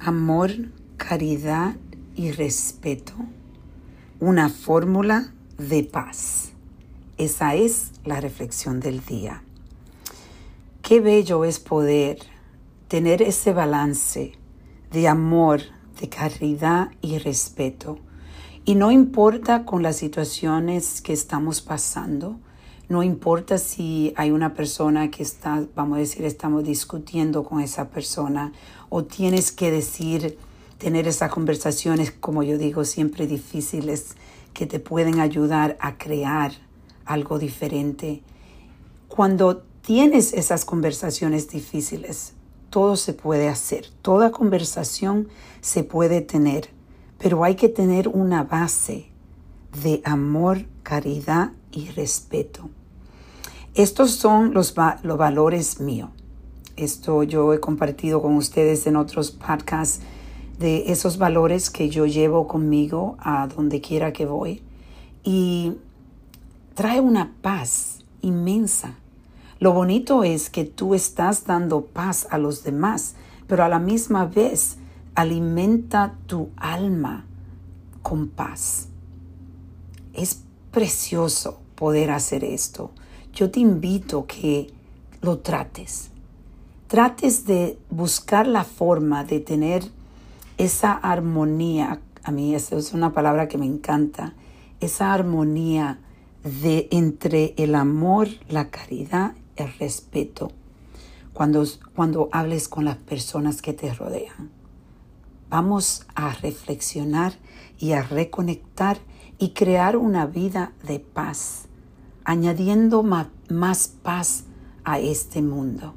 amor, caridad y respeto, una fórmula de paz. Esa es la reflexión del día. Qué bello es poder tener ese balance de amor, de caridad y respeto. Y no importa con las situaciones que estamos pasando, no importa si hay una persona que está, vamos a decir, estamos discutiendo con esa persona o tienes que decir, tener esas conversaciones, como yo digo, siempre difíciles, que te pueden ayudar a crear algo diferente. Cuando tienes esas conversaciones difíciles, todo se puede hacer, toda conversación se puede tener, pero hay que tener una base de amor, caridad y respeto. Estos son los, los valores míos. Esto yo he compartido con ustedes en otros podcasts de esos valores que yo llevo conmigo a donde quiera que voy. Y trae una paz inmensa. Lo bonito es que tú estás dando paz a los demás, pero a la misma vez alimenta tu alma con paz. Es precioso poder hacer esto yo te invito que lo trates. Trates de buscar la forma de tener esa armonía. A mí esa es una palabra que me encanta. Esa armonía de entre el amor, la caridad, el respeto. Cuando, cuando hables con las personas que te rodean. Vamos a reflexionar y a reconectar y crear una vida de paz añadiendo más paz a este mundo.